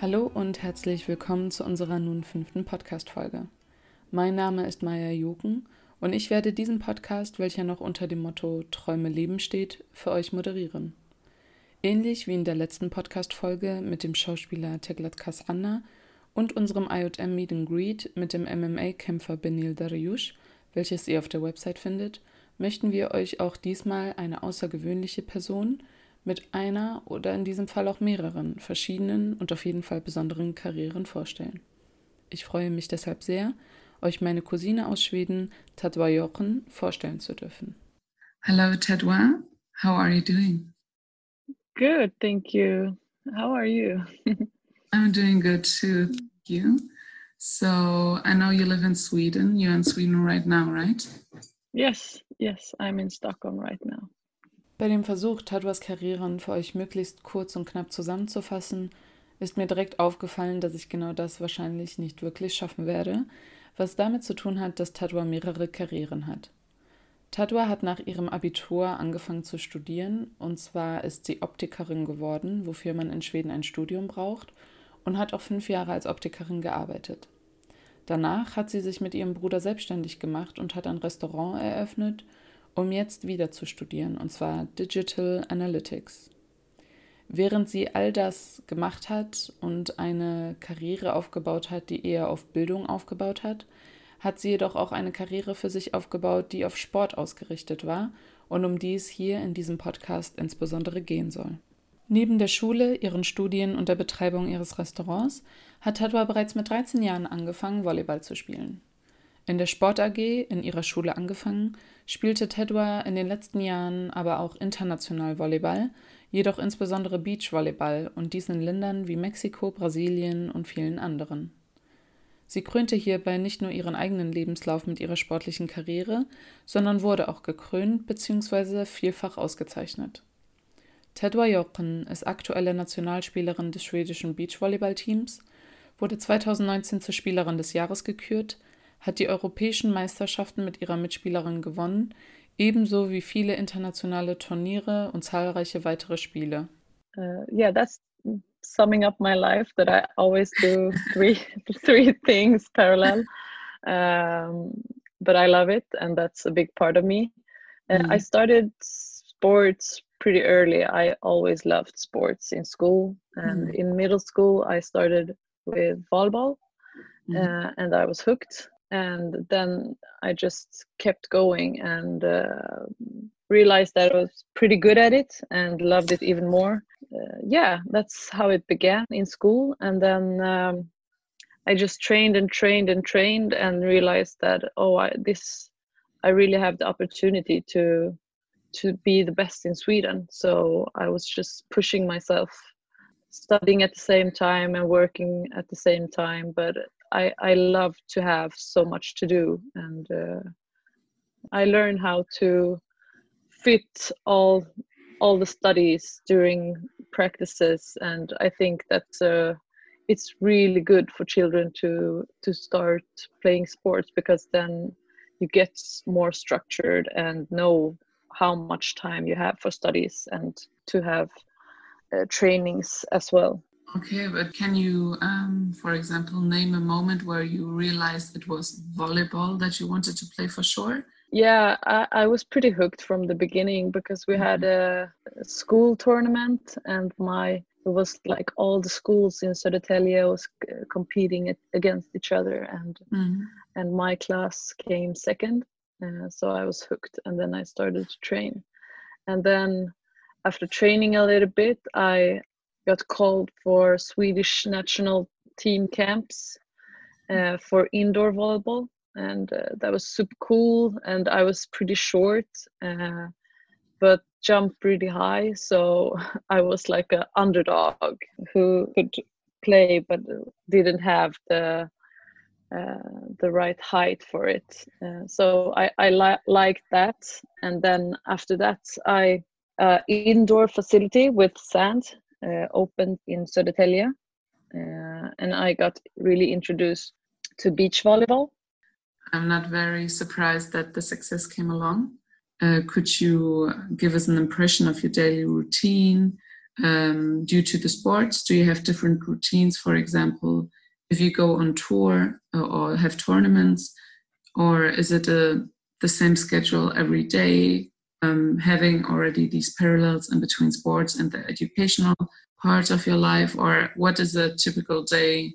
Hallo und herzlich willkommen zu unserer nun fünften Podcast-Folge. Mein Name ist Maya Joken und ich werde diesen Podcast, welcher noch unter dem Motto Träume leben steht, für euch moderieren. Ähnlich wie in der letzten Podcast-Folge mit dem Schauspieler Teglat Kasanna und unserem IOM Meet and Greet mit dem MMA-Kämpfer Benil Dariush, welches ihr auf der Website findet, möchten wir euch auch diesmal eine außergewöhnliche Person – mit einer oder in diesem Fall auch mehreren verschiedenen und auf jeden Fall besonderen Karrieren vorstellen. Ich freue mich deshalb sehr, euch meine Cousine aus Schweden, Tadwa Jochen, vorstellen zu dürfen. Hello, Tadwa. How are you doing? Good, thank you. How are you? I'm doing good too, thank you. So, I know you live in Sweden. You're in Sweden right now, right? Yes, yes, I'm in Stockholm right now. Bei dem Versuch, Tadwas Karrieren für euch möglichst kurz und knapp zusammenzufassen, ist mir direkt aufgefallen, dass ich genau das wahrscheinlich nicht wirklich schaffen werde, was damit zu tun hat, dass Tadwa mehrere Karrieren hat. Tadwa hat nach ihrem Abitur angefangen zu studieren, und zwar ist sie Optikerin geworden, wofür man in Schweden ein Studium braucht, und hat auch fünf Jahre als Optikerin gearbeitet. Danach hat sie sich mit ihrem Bruder selbstständig gemacht und hat ein Restaurant eröffnet um jetzt wieder zu studieren, und zwar Digital Analytics. Während sie all das gemacht hat und eine Karriere aufgebaut hat, die eher auf Bildung aufgebaut hat, hat sie jedoch auch eine Karriere für sich aufgebaut, die auf Sport ausgerichtet war und um die es hier in diesem Podcast insbesondere gehen soll. Neben der Schule, ihren Studien und der Betreibung ihres Restaurants hat Tadwa bereits mit 13 Jahren angefangen, Volleyball zu spielen. In der Sport AG in ihrer Schule angefangen, spielte Tedwa in den letzten Jahren aber auch international Volleyball, jedoch insbesondere Beachvolleyball und dies in Ländern wie Mexiko, Brasilien und vielen anderen. Sie krönte hierbei nicht nur ihren eigenen Lebenslauf mit ihrer sportlichen Karriere, sondern wurde auch gekrönt bzw. vielfach ausgezeichnet. Tedwa Jochen ist aktuelle Nationalspielerin des schwedischen Beachvolleyballteams, wurde 2019 zur Spielerin des Jahres gekürt, hat die europäischen Meisterschaften mit ihrer Mitspielerin gewonnen, ebenso wie viele internationale Turniere und zahlreiche weitere Spiele. Uh, yeah, that's summing up my life that I always do three three things parallel. Um, but I love it, and that's a big part of me. Uh, mm. I started sports pretty early. I always loved sports in school, and mm. in middle school, I started with volleyball, mm. uh, and I was hooked and then I just kept going and uh, realized that I was pretty good at it and loved it even more. Uh, yeah, that's how it began in school, and then um, I just trained and trained and trained and realized that oh, I, this I really have the opportunity to to be the best in Sweden. So I was just pushing myself, studying at the same time and working at the same time, but I, I love to have so much to do and uh, I learn how to fit all all the studies during practices and I think that uh, it's really good for children to to start playing sports because then you get more structured and know how much time you have for studies and to have uh, trainings as well Okay, but can you, um, for example, name a moment where you realized it was volleyball that you wanted to play for sure? Yeah, I, I was pretty hooked from the beginning because we had mm-hmm. a, a school tournament and my it was like all the schools in Södertälje was competing against each other and mm. and my class came second uh, so I was hooked and then I started to train and then after training a little bit I got called for Swedish national team camps uh, for indoor volleyball, and uh, that was super cool. And I was pretty short, uh, but jumped pretty high, so I was like an underdog who could play but didn't have the uh, the right height for it. Uh, so I, I li- liked that. And then after that, I uh, indoor facility with sand opened in Södertälje, uh, and I got really introduced to beach volleyball. I'm not very surprised that the success came along. Uh, could you give us an impression of your daily routine? um, due to the sports? Do you have different routines, for example, if you go on tour or, or have tournaments, or is it a, the same schedule every day? Um, having already these parallels in between sports and the educational part of your life, or what is a typical day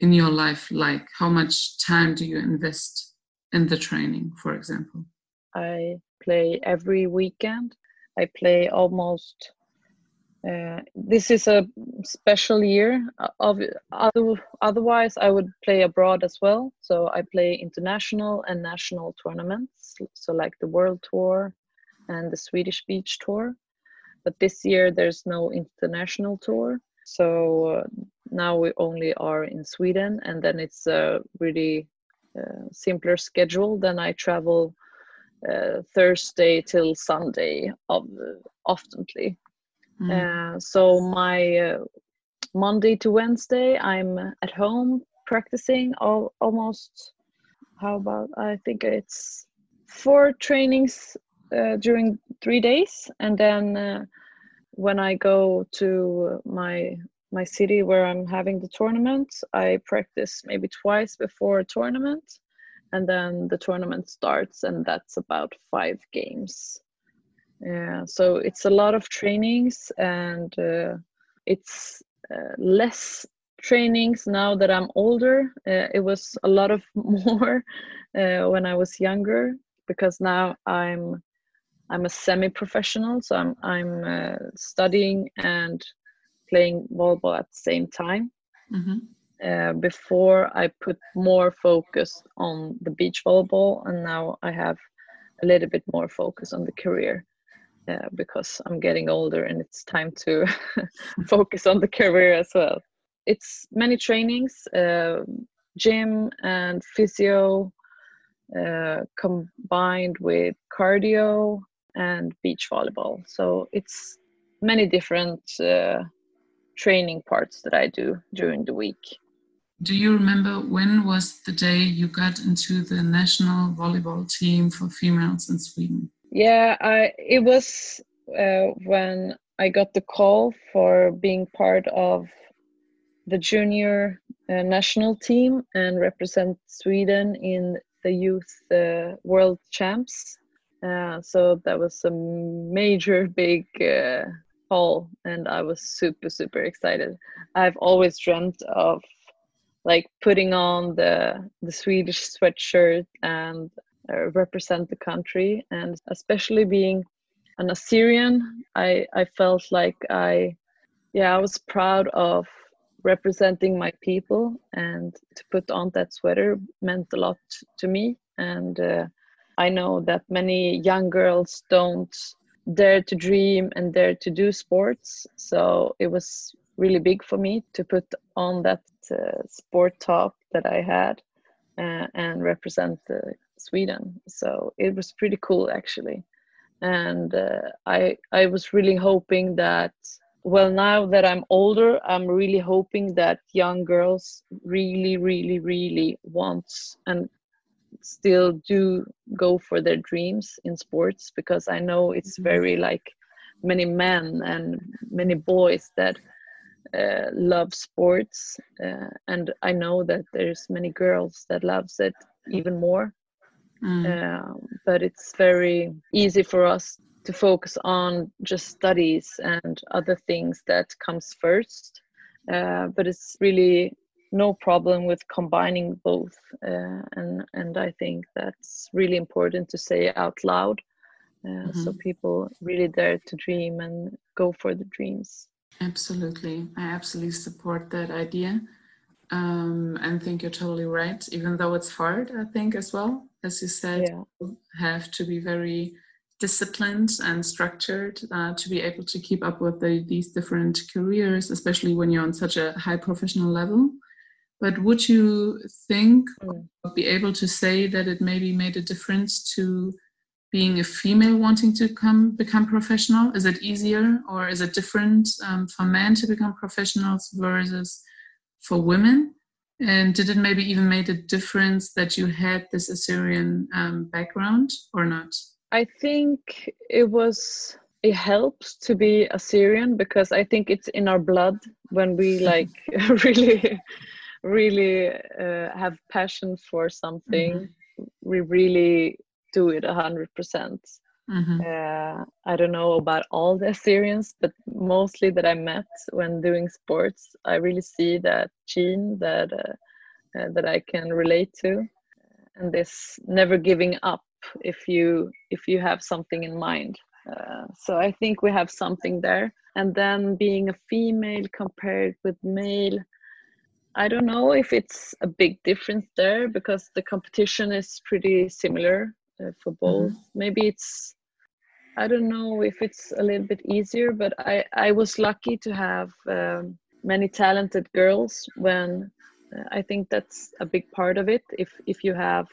in your life like? How much time do you invest in the training, for example? I play every weekend. I play almost. Uh, this is a special year. Of other, otherwise, I would play abroad as well. So I play international and national tournaments, so like the World Tour and the Swedish Beach Tour. But this year there's no international tour, so uh, now we only are in Sweden, and then it's a really uh, simpler schedule. Then I travel uh, Thursday till Sunday of oftenly. Mm. so my Monday to Wednesday, I'm at home practicing all, almost. How about I think it's four trainings uh, during three days, and then uh, when I go to my my city where I'm having the tournament, I practice maybe twice before a tournament, and then the tournament starts, and that's about five games. Yeah, so it's a lot of trainings, and uh, it's uh, less trainings now that I'm older. Uh, it was a lot of more uh, when I was younger because now I'm I'm a semi-professional, so I'm I'm uh, studying and playing volleyball at the same time. Mm-hmm. Uh, before I put more focus on the beach volleyball, and now I have a little bit more focus on the career uh, because I'm getting older and it's time to focus on the career as well. It's many trainings, uh, gym and physio uh, combined with cardio and beach volleyball. So it's many different uh, training parts that I do during the week. Do you remember when was the day you got into the national volleyball team for females in Sweden? Yeah, I it was uh, when I got the call for being part of the junior uh, national team and represent Sweden in the youth uh, world champs uh, so that was a major big uh, haul, and I was super super excited. I've always dreamt of like putting on the the Swedish sweatshirt and uh, represent the country, and especially being an Assyrian, I I felt like I yeah I was proud of representing my people. And to put on that sweater meant a lot to me. And uh, I know that many young girls don't dare to dream and dare to do sports. So it was really big for me to put on that uh, sport top that I had uh, and represent uh, Sweden. So it was pretty cool actually. And uh, I I was really hoping that well now that I'm older, I'm really hoping that young girls really really really want and still do go for their dreams in sports because I know it's mm-hmm. very like many men and many boys that uh, love sports uh, and I know that there's many girls that loves it even more mm. uh, but it's very easy for us to focus on just studies and other things that comes first uh, but it's really no problem with combining both uh, and and i think that's really important to say out loud uh, mm-hmm. so people really dare to dream and go for the dreams absolutely i absolutely support that idea um, and think you're totally right even though it's hard i think as well as you said yeah. you have to be very disciplined and structured uh, to be able to keep up with the, these different careers especially when you're on such a high professional level but would you think mm. or be able to say that it maybe made a difference to being a female wanting to come become professional? Is it easier or is it different um, for men to become professionals versus for women? And did it maybe even made a difference that you had this Assyrian um, background or not? I think it was it helps to be an Assyrian because I think it's in our blood when we like really, really uh, have passion for something. Mm-hmm. We really do it a hundred percent. Mm-hmm. Uh, I don't know about all the Assyrians, but mostly that I met when doing sports, I really see that gene that uh, uh, that I can relate to, and this never giving up if you if you have something in mind. Uh, so I think we have something there. And then being a female compared with male, I don't know if it's a big difference there because the competition is pretty similar uh, for both. Mm-hmm. Maybe it's I don't know if it's a little bit easier, but I, I was lucky to have um, many talented girls when uh, I think that's a big part of it. If, if you have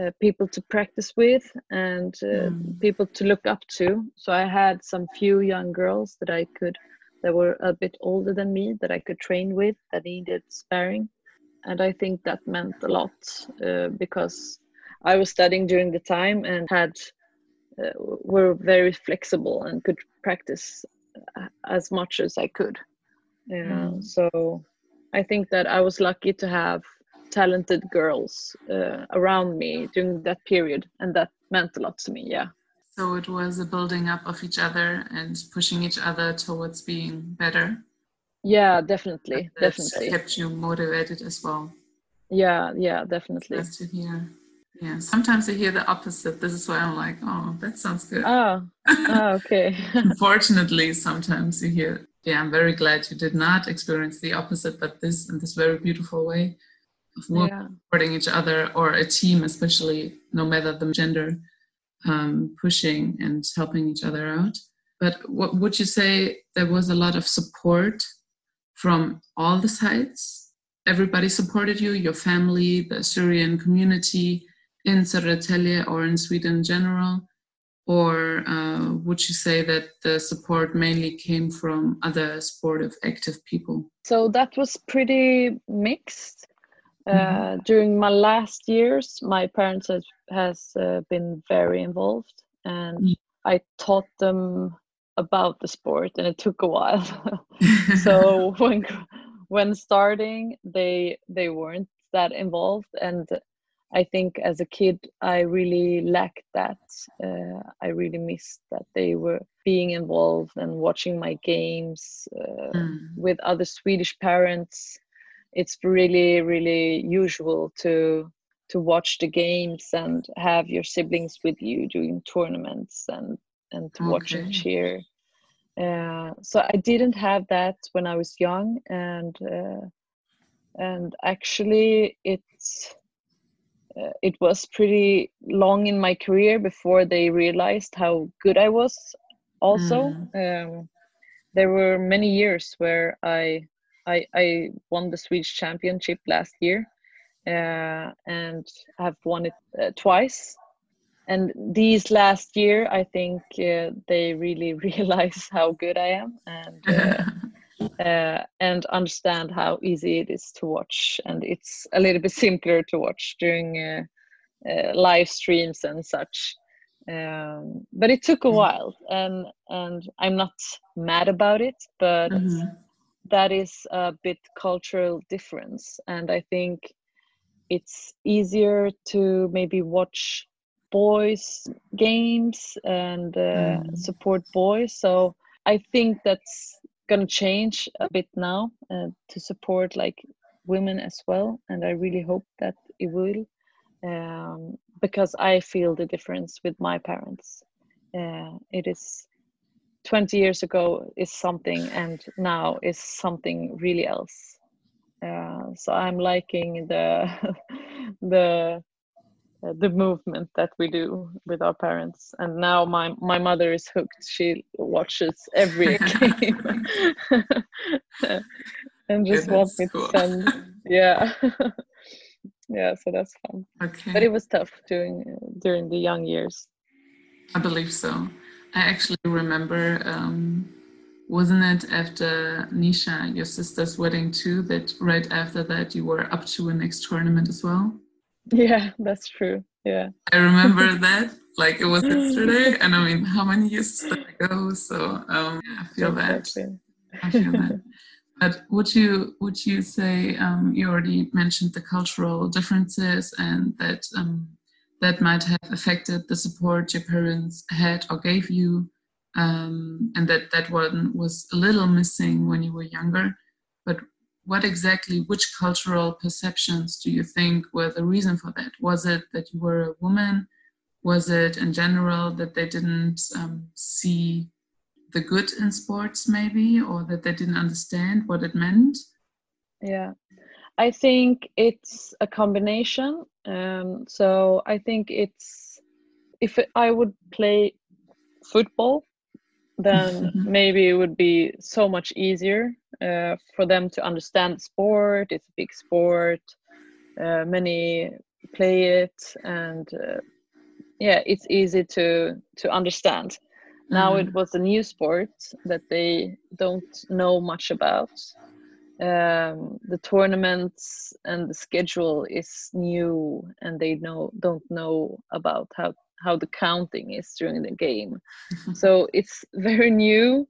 uh, people to practice with and uh, mm. people to look up to. So I had some few young girls that I could, that were a bit older than me, that I could train with, that needed sparring. And I think that meant a lot uh, because I was studying during the time and had uh, were very flexible and could practice uh, as much as I could. Mm. So I think that I was lucky to have talented girls uh, around me during that period, and that meant a lot to me. Yeah. So it was a building up of each other and pushing each other towards being better. Yeah, definitely, that definitely. Kept you motivated as well. Yeah, yeah, definitely. Nice to hear. Yeah, sometimes I hear the opposite. This is why I'm like, oh, that sounds good. Oh, oh okay. Unfortunately, sometimes you hear, yeah, I'm very glad you did not experience the opposite, but this in this very beautiful way of yeah. supporting each other or a team, especially no matter the gender, um, pushing and helping each other out. But what would you say there was a lot of support from all the sides? Everybody supported you, your family, the Assyrian community, in Södertälje or in Sweden in general? Or uh, would you say that the support mainly came from other supportive, active people? So that was pretty mixed. Uh, mm-hmm. during my last years, my parents has, has uh, been very involved, and mm-hmm. I taught them about the sport, and it took a while. so when when starting, they they weren't that involved, and I think as a kid, I really lacked that. Uh, I really missed that they were being involved and watching my games uh, mm. with other Swedish parents. It's really, really usual to to watch the games and have your siblings with you during tournaments and and to okay. watch and cheer. Uh, so I didn't have that when I was young, and uh, and actually it's uh, it was pretty long in my career before they realized how good I was. Also, mm. um, there were many years where I, I, I won the Swedish championship last year, uh, and have won it uh, twice. And these last year, I think uh, they really realize how good I am, and uh, uh, and understand how easy it is to watch. And it's a little bit simpler to watch during uh, uh, live streams and such. Um, but it took a mm-hmm. while, and and I'm not mad about it, but mm-hmm. That is a bit cultural difference, and I think it's easier to maybe watch boys games and uh, mm. support boys so i think that's gonna change a bit now uh, to support like women as well and i really hope that it will um, because i feel the difference with my parents uh, it is 20 years ago is something and now is something really else. Uh, so i'm liking the the uh, the movement that we do with our parents. And now my my mother is hooked. She watches every game. And just yeah, wants me cool. to send yeah. Yeah so that's fun. Okay. But it was tough during during the young years. I believe so i actually remember um wasn't it after nisha your sister's wedding too that right after that you were up to a next tournament as well yeah that's true yeah i remember that like it was yesterday. And I mean, how many years ago? So um, I feel that. I feel that. But would you would you say um, you already mentioned the cultural differences and that um, that might have affected the support your parents had or gave you, um, and that that one was a little missing when you were younger. But what exactly, which cultural perceptions do you think were the reason for that? Was it that you were a woman? Was it in general that they didn't um, see the good in sports, maybe, or that they didn't understand what it meant? Yeah, I think it's a combination. Um, so I think it's if I would play football, then maybe it would be so much easier uh, for them to understand sport. It's a big sport. Uh, many play it, and uh, yeah, it's easy to to understand. Now it mm-hmm. was a new sport that they don't know much about. Um, the tournaments and the schedule is new, and they know don't know about how how the counting is during the game. so it's very new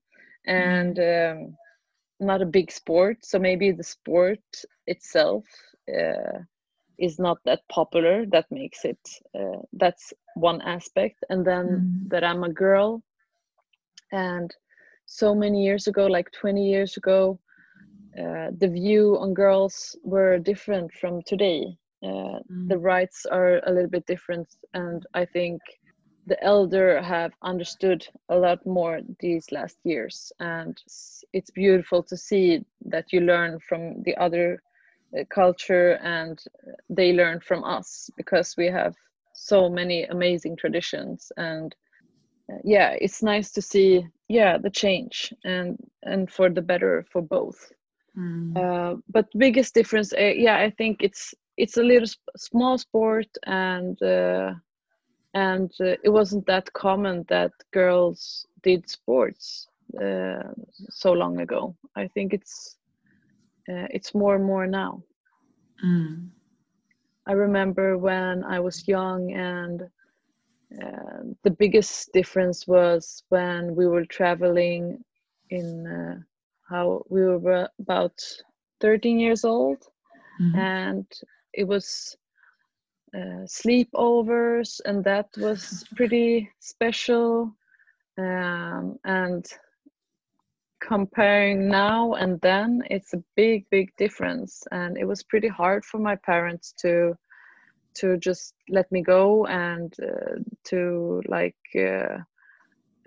and um, not a big sport. So maybe the sport itself uh, is not that popular. That makes it. Uh, that's one aspect, and then mm. that I'm a girl and so many years ago like 20 years ago uh, the view on girls were different from today. Uh, mm. the rights are a little bit different and i think the elder have understood a lot more these last years. And it's beautiful to see that you learn from the other uh, culture and they learn from us because we have so many amazing traditions. And yeah it's nice to see yeah the change and and for the better for both mm. uh, but biggest difference uh, yeah i think it's it's a little sp- small sport and uh, and uh, it wasn't that common that girls did sports uh, so long ago i think it's uh, it's more and more now mm. i remember when i was young and the biggest difference was when we were traveling in uh, how we were about 13 years old mm-hmm. and it was uh, sleepovers and that was pretty special um, and comparing now and then it's a big big difference and it was pretty hard for my parents to to just let me go and uh, to like uh,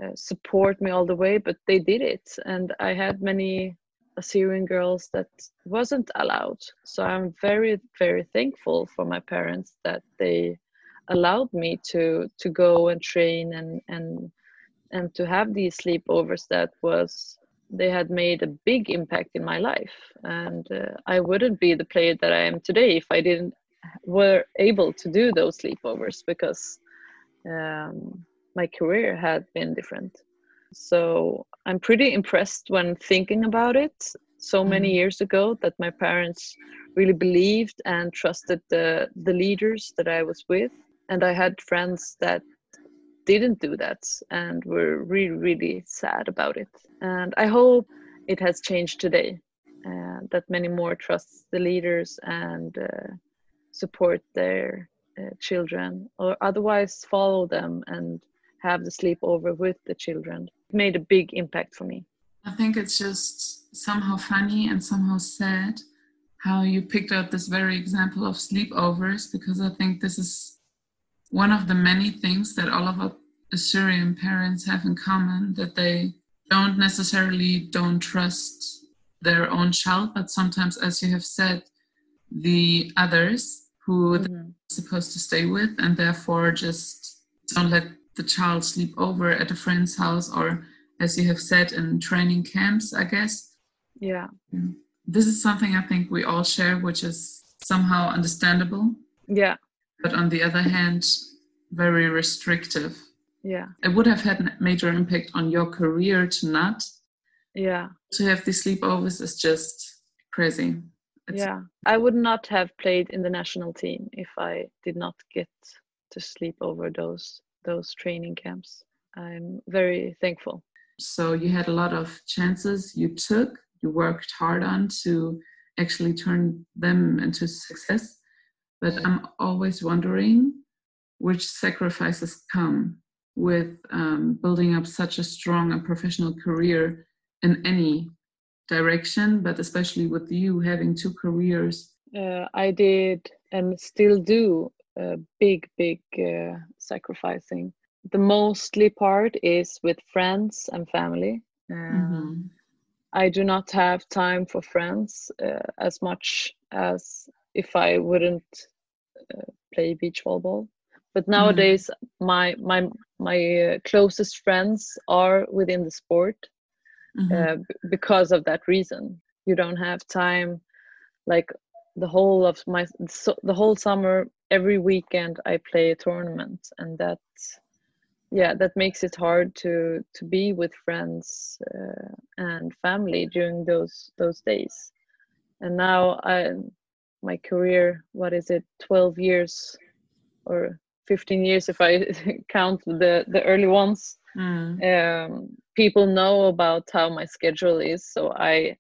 uh, support me all the way but they did it. And i had many assyrian girls that wasn't allowed. So i'm very very thankful for my parents that they allowed me to to go and train and and and to have these sleepovers that was they had made a big impact in my life. And uh, i wouldn't be the player that i am today if i didn't were able to do those sleepovers because um, my career had been different. So I'm pretty impressed when thinking about it so many mm-hmm. years ago that my parents really believed and trusted the the leaders that I was with and I had friends that didn't do that and were really really sad about it and I hope it has changed today uh, that many more trust the leaders and uh, support their uh, children or otherwise follow them and have the sleepover with the children it made a big impact for me i think it's just somehow funny and somehow sad how you picked out this very example of sleepovers because i think this is one of the many things that all of our assyrian parents have in common that they don't necessarily don't trust their own child but sometimes as you have said the others who mm-hmm. they're supposed to stay with, and therefore just don't let the child sleep over at a friend's house or, as you have said, in training camps, I guess. Yeah. This is something I think we all share, which is somehow understandable. Yeah. But on the other hand, very restrictive. Yeah. It would have had a major impact on your career to not. Yeah. To have these sleepovers is just crazy. It's, yeah, I would not have played in the national team if I did not get to sleep over those those training camps. I'm very thankful. So you had a lot of chances you took, you worked hard on to actually turn them into success. But I'm always wondering which sacrifices come with um, building up such a strong and professional career in any direction, but especially with you having two careers. Uh, I did and still do a big, big uh, sacrificing. The mostly part is with friends and family. mm-hmm. I do not have time for friends uh, as much as if I wouldn't uh, play beach volleyball. But mm-hmm. nowadays, mm-hmm. my my my uh, closest friends are within the sport mm-hmm. Uh, b- because of that reason. You don't have time, like the whole of my so, the whole summer every weekend i play a tournament and that yeah that makes it hard to to be with friends uh, and family during those those days and now i my career what is it 12 years or 15 years if i count the the early ones mm. um, people know about how my schedule is so i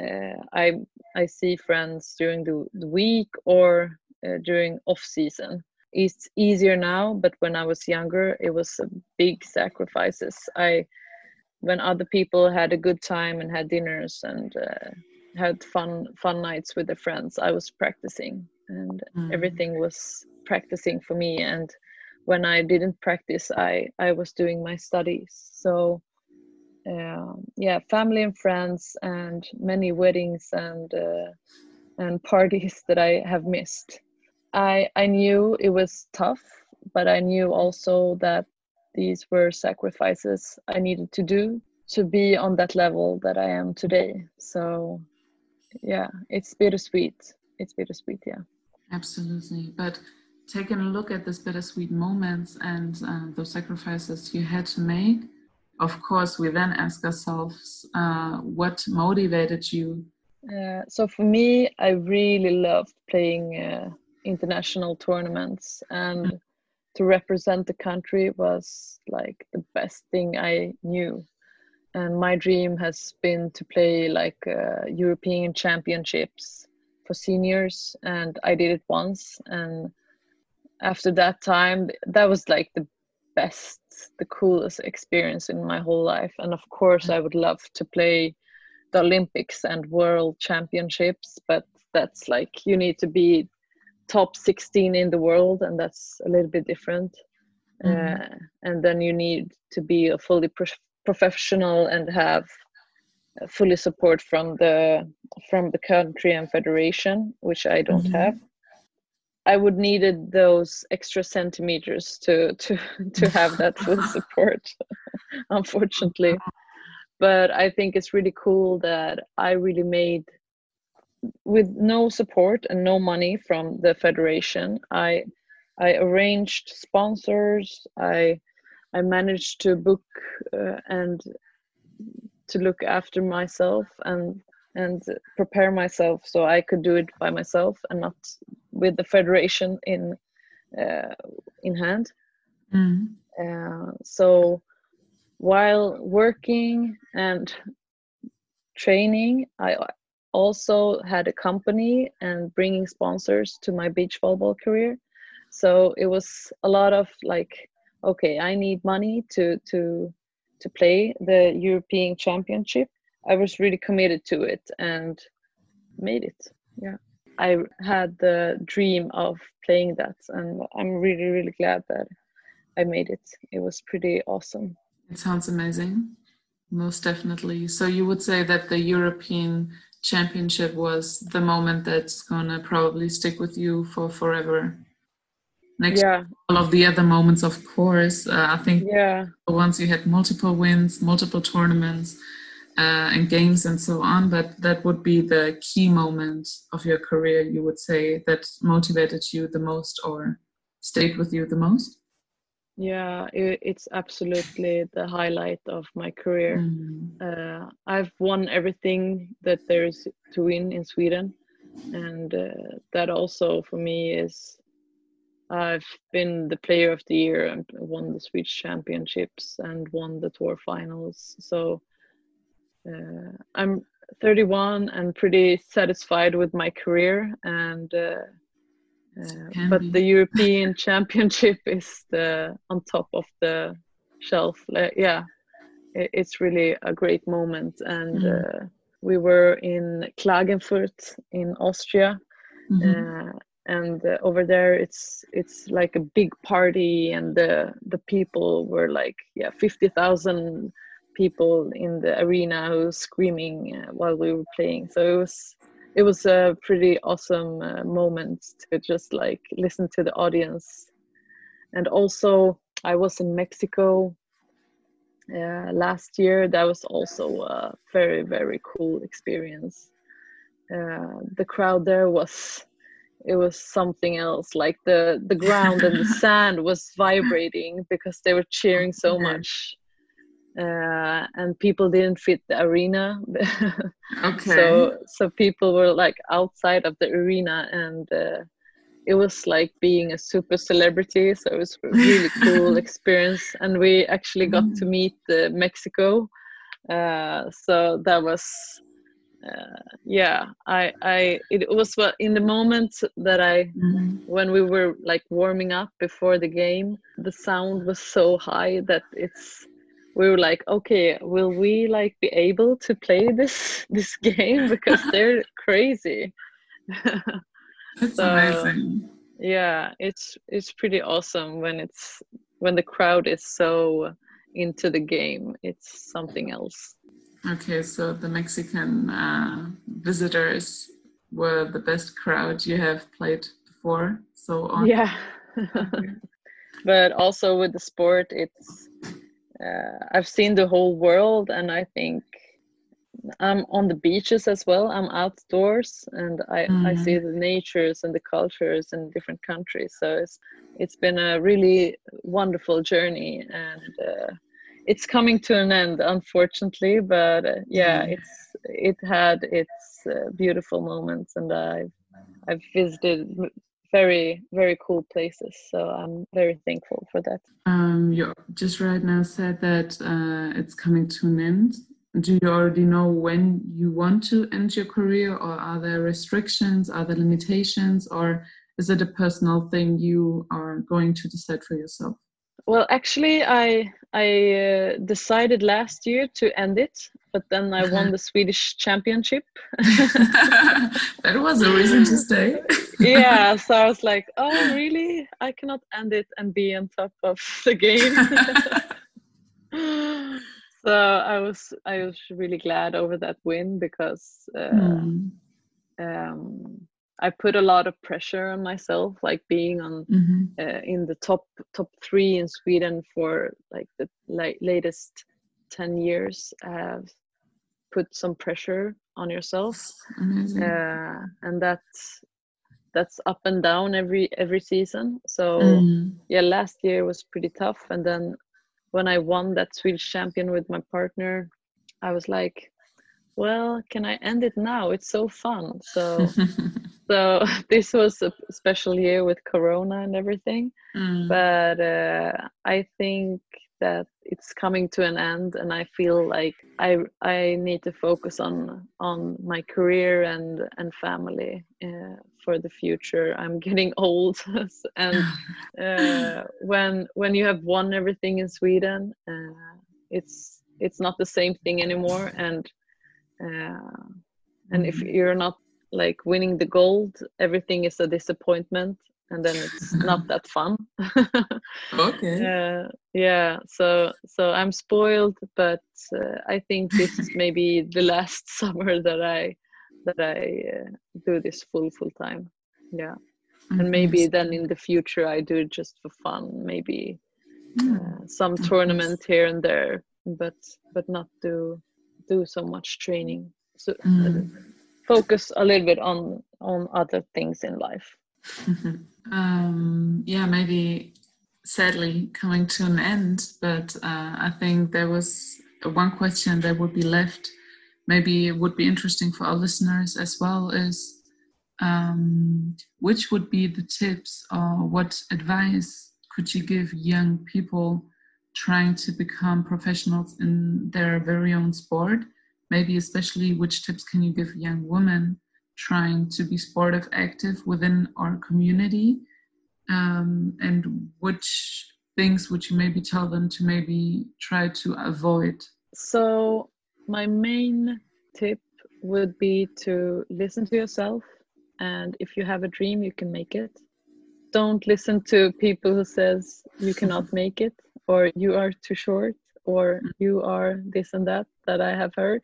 uh, I I see friends during the, the week or during off season. It's easier now, but when I was younger, it was a big sacrifices. I when other people had a good time and had dinners and uh, had fun fun nights with their friends, I was practicing, and mm. everything was practicing for me. And when I didn't practice, I I was doing my studies. So uh, yeah, family and friends, and many weddings and uh, and parties that I have missed. I I knew it was tough, but I knew also that these were sacrifices I needed to do to be on that level that I am today. So yeah, it's bittersweet. It's bittersweet, yeah. Absolutely, but taking a look at these bittersweet moments and uh, those sacrifices you had to make of course, we then ask ourselves uh, what motivated you. Uh, so for me, I really loved playing uh, international tournaments, and mm. to represent the country was like the best thing I knew. And my dream has been to play like uh, European Championships for seniors, and I did it once. And after that time, that was like the best, the coolest experience in my whole life. And of course, mm. I would love to play the Olympics and World Championships, but that's like you need to be top 16 in the world, and that's a little bit different. Mm-hmm. Uh, and then you need to be a fully pro- professional and have fully support from the from the country and federation, which I don't mm-hmm. have. I would needed those extra centimeters to to to have that full support, unfortunately. But I think it's really cool that I really made with no support and no money from the federation. I I arranged sponsors. I I managed to book uh, and to look after myself and and prepare myself so I could do it by myself and not with the federation in uh, in hand. Mm. Uh, so while working and training, I also had a company and bringing sponsors to my beach volleyball career. So it was a lot of like, okay, I need money to to to play the European Championship. I was really committed to it and made it. Yeah. I had the dream of playing that, and I'm really, really glad that I made it. It was pretty awesome. It sounds amazing, most definitely. So, you would say that the European Championship was the moment that's gonna probably stick with you for forever. Next, yeah. all of the other moments, of course. Uh, I think yeah. once you had multiple wins, multiple tournaments, uh, and games and so on but that would be the key moment of your career you would say that motivated you the most or stayed with you the most yeah it, it's absolutely the highlight of my career mm. uh, i've won everything that there is to win in sweden and uh, that also for me is I've been the player of the year and won the Swedish championships and won the tour finals. So uh, I'm 31 and pretty satisfied with my career. And uh, but the European Championship is the on top of the shelf. yeah, it, it's really a great moment. And mm. Uh, we were in Klagenfurt in Austria. Mm-hmm. Uh, and uh, over there it's it's like a big party and the the people were like yeah 50,000 people in the arena who was screaming uh, while we were playing so it was it was a pretty awesome uh, moment to just like listen to the audience. And also i was in mexico uh, last year. That was also a very very cool experience. Uh, the crowd there was it was something else. Like the the ground and the sand was vibrating because they were cheering so much uh, and people didn't fit the arena. Okay. so so people were like outside of the arena and uh, it was like being a super celebrity. So it was a really cool experience. And we actually got to mm. meet uh, mexico. Uh, so that was uh, yeah i i it was in the moment that i mm-hmm. when we were like warming up before the game the sound was so high that it's we were like okay will we like be able to play this this game? Because they're crazy. It's so, amazing. yeah it's it's pretty awesome when it's when the crowd is so into the game. It's something else. Okay, so the Mexican uh, visitors were the best crowd you have played before. So on. Yeah, but also with the sport, it's uh, I've seen the whole world, and I think I'm on the beaches as well. I'm outdoors, and I mm. I see the natures and the cultures in different countries. So it's it's been a really wonderful journey, and. Uh, it's coming to an end unfortunately but uh, yeah mm. it's it had its uh, beautiful moments and i've i've visited very very cool places. So i'm very thankful for that. Um you just right now said that uh, it's coming to an end. Do you already know when you want to end your career or are there restrictions are there limitations or is it a personal thing you are going to decide for yourself well, actually, I I uh, decided last year to end it, but then I won the Swedish championship. that was a reason to stay. yeah, so I was like, oh, really? I cannot end it and be on top of the game. so I was I was really glad over that win because. Uh, mm. um, I put a lot of pressure on myself, like being on mm-hmm. uh, in the top top three in Sweden for like the like, latest ten years. have put some pressure on yourself, uh, and that's that's up and down every every season. So mm. yeah, last year was pretty tough, and then when I won that Swedish champion with my partner, I was like, well, can I end it now? It's so fun. So so this was a special year with corona and everything mm. but uh, i think that it's coming to an end and i feel like i i need to focus on on my career and and family uh, for the future i'm getting old and uh, when when you have won everything in sweden uh, it's it's not the same thing anymore and uh, and if mm. you're not like winning the gold everything is a disappointment and then it's not that fun. Okay. Uh, yeah so so i'm spoiled but uh, i think this is maybe the last summer that i that i uh, do this full full time. Yeah. Mm-hmm. and maybe then in the future i do it just for fun maybe mm. some tournament here and there but but not do do so much training. So mm focus a little bit on on other things in life mm-hmm. um, yeah maybe sadly coming to an end but uh, i think there was one question that would be left maybe it would be interesting for our listeners as well is um, which would be the tips or what advice could you give young people trying to become professionals in their very own sport? Maybe especially which tips can you give young women trying to be sportive active within our community? Um, and which things would you maybe tell them to maybe try to avoid? So my main tip would be to listen to yourself and if you have a dream you can make it don't listen to people who says you cannot make it or you are too short or you are this and that that i have heard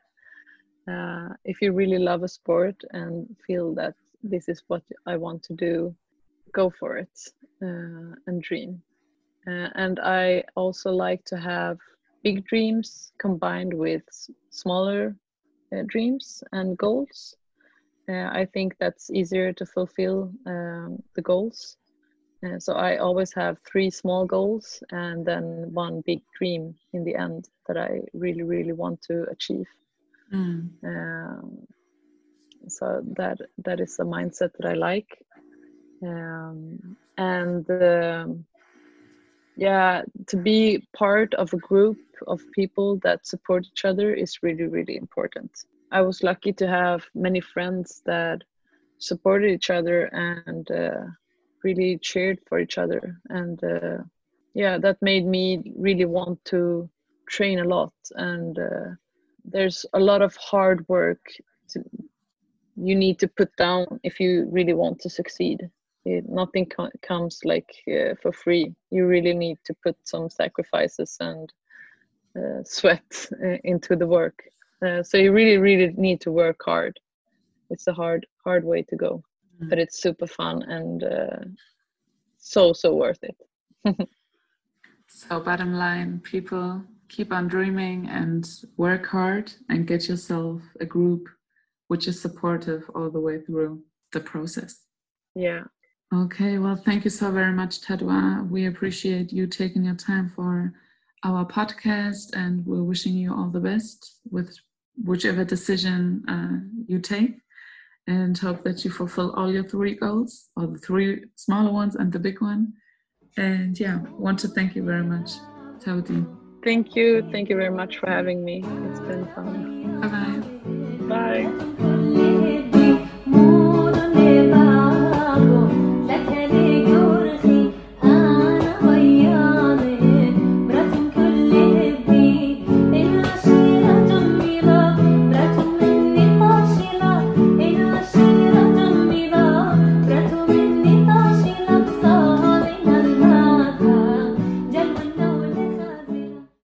uh, if you really love a sport and feel that this is what i want to do go for it uh, and dream uh, and i also like to have big dreams combined with smaller uh, dreams and goals uh, I think that's easier to fulfill um, the goals. So I always have three small goals and then one big dream in the end that I really, really want to achieve. Mm. Um, so that that is a mindset that I like, um, and um, yeah, to be part of a group of people that support each other is really, really important. I was lucky to have many friends that supported each other and uh, really cheered for each other. And uh, yeah, that made me really want to train a lot. And uh, there's a lot of hard work to, you need to put down if you really want to succeed. It, nothing co- comes like uh, for free. You really need to put some sacrifices and uh, sweat uh, into the work. Uh, so you really, really need to work hard. It's a hard, hard way to go, mm. but it's super fun and uh, so, so worth it. so, bottom line, people keep on dreaming and work hard and get yourself a group which is supportive all the way through the process. Yeah. Okay, well, thank you so very much, Tadwa. We appreciate you taking your time for our podcast and we're wishing you all the best with whichever decision uh, you take and hope that you fulfill all your three goals or the three smaller ones and the big one and yeah want to thank you very much Taudi. Thank you. Thank you very much for having me. It's been fun. Bye-bye. Bye.